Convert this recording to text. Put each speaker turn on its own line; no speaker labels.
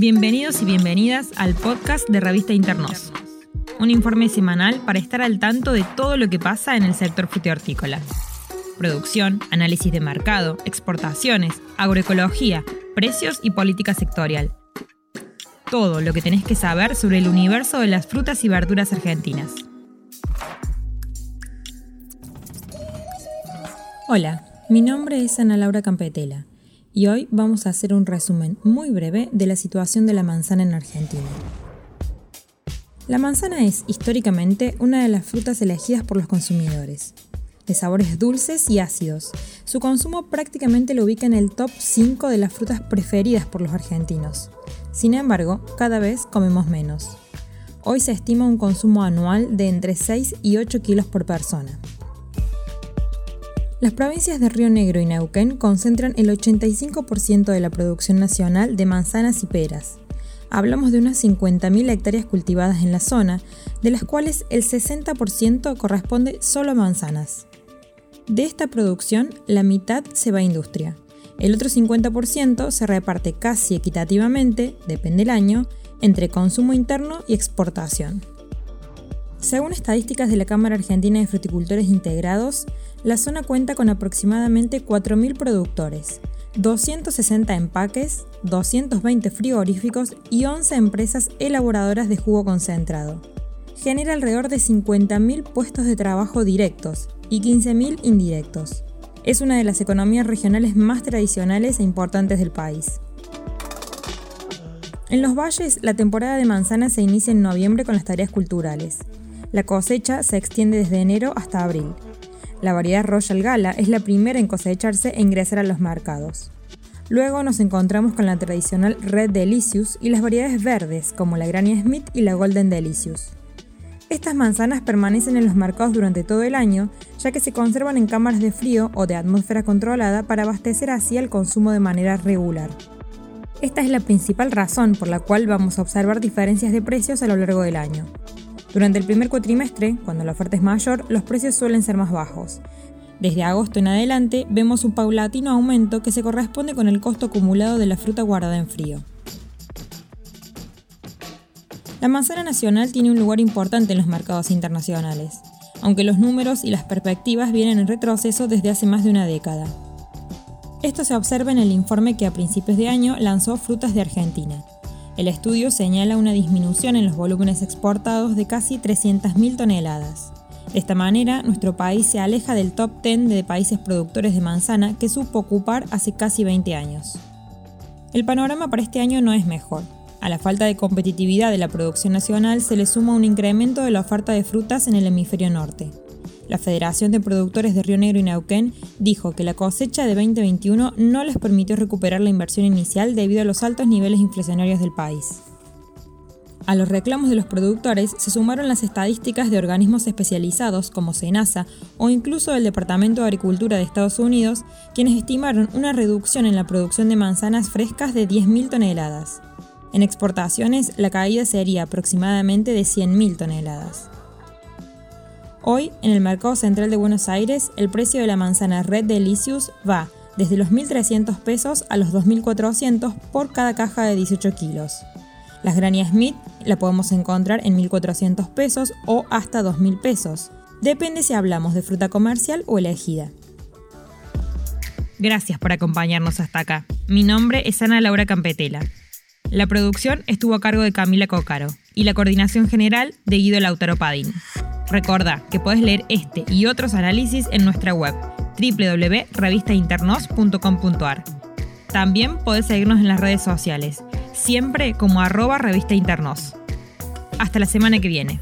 Bienvenidos y bienvenidas al podcast de Revista Internos, un informe semanal para estar al tanto de todo lo que pasa en el sector frutihortícola. Producción, análisis de mercado, exportaciones, agroecología, precios y política sectorial. Todo lo que tenés que saber sobre el universo de las frutas y verduras argentinas. Hola, mi nombre es Ana Laura Campetela y hoy vamos a hacer un resumen muy breve de la situación de la manzana en Argentina. La manzana es históricamente una de las frutas elegidas por los consumidores. De sabores dulces y ácidos, su consumo prácticamente lo ubica en el top 5 de las frutas preferidas por los argentinos. Sin embargo, cada vez comemos menos. Hoy se estima un consumo anual de entre 6 y 8 kilos por persona. Las provincias de Río Negro y Neuquén concentran el 85% de la producción nacional de manzanas y peras. Hablamos de unas 50.000 hectáreas cultivadas en la zona, de las cuales el 60% corresponde solo a manzanas. De esta producción, la mitad se va a industria. El otro 50% se reparte casi equitativamente, depende del año, entre consumo interno y exportación. Según estadísticas de la Cámara Argentina de Fruticultores Integrados, la zona cuenta con aproximadamente 4.000 productores, 260 empaques, 220 frigoríficos y 11 empresas elaboradoras de jugo concentrado. Genera alrededor de 50.000 puestos de trabajo directos y 15.000 indirectos. Es una de las economías regionales más tradicionales e importantes del país. En los valles, la temporada de manzanas se inicia en noviembre con las tareas culturales. La cosecha se extiende desde enero hasta abril la variedad Royal Gala es la primera en cosecharse e ingresar a los mercados. Luego nos encontramos con la tradicional Red Delicious y las variedades verdes como la Granny Smith y la Golden Delicious. Estas manzanas permanecen en los mercados durante todo el año, ya que se conservan en cámaras de frío o de atmósfera controlada para abastecer así el consumo de manera regular. Esta es la principal razón por la cual vamos a observar diferencias de precios a lo largo del año. Durante el primer cuatrimestre, cuando la oferta es mayor, los precios suelen ser más bajos. Desde agosto en adelante vemos un paulatino aumento que se corresponde con el costo acumulado de la fruta guardada en frío. La manzana nacional tiene un lugar importante en los mercados internacionales, aunque los números y las perspectivas vienen en retroceso desde hace más de una década. Esto se observa en el informe que a principios de año lanzó Frutas de Argentina, el estudio señala una disminución en los volúmenes exportados de casi 300.000 toneladas. De esta manera, nuestro país se aleja del top 10 de países productores de manzana que supo ocupar hace casi 20 años. El panorama para este año no es mejor. A la falta de competitividad de la producción nacional se le suma un incremento de la oferta de frutas en el hemisferio norte. La Federación de Productores de Río Negro y Neuquén dijo que la cosecha de 2021 no les permitió recuperar la inversión inicial debido a los altos niveles inflacionarios del país. A los reclamos de los productores se sumaron las estadísticas de organismos especializados como SENASA o incluso el Departamento de Agricultura de Estados Unidos, quienes estimaron una reducción en la producción de manzanas frescas de 10.000 toneladas. En exportaciones, la caída sería aproximadamente de 100.000 toneladas. Hoy, en el mercado central de Buenos Aires, el precio de la manzana Red Delicious va desde los 1.300 pesos a los 2.400 por cada caja de 18 kilos. Las Granny Smith la podemos encontrar en 1.400 pesos o hasta 2.000 pesos. Depende si hablamos de fruta comercial o elegida. Gracias por acompañarnos hasta acá. Mi nombre es Ana Laura Campetela. La producción estuvo a cargo de Camila Cocaro y la coordinación general de Guido Lautaro Padín. Recordá que podés leer este y otros análisis en nuestra web www.revistainternos.com.ar. También podés seguirnos en las redes sociales, siempre como arroba revista Hasta la semana que viene.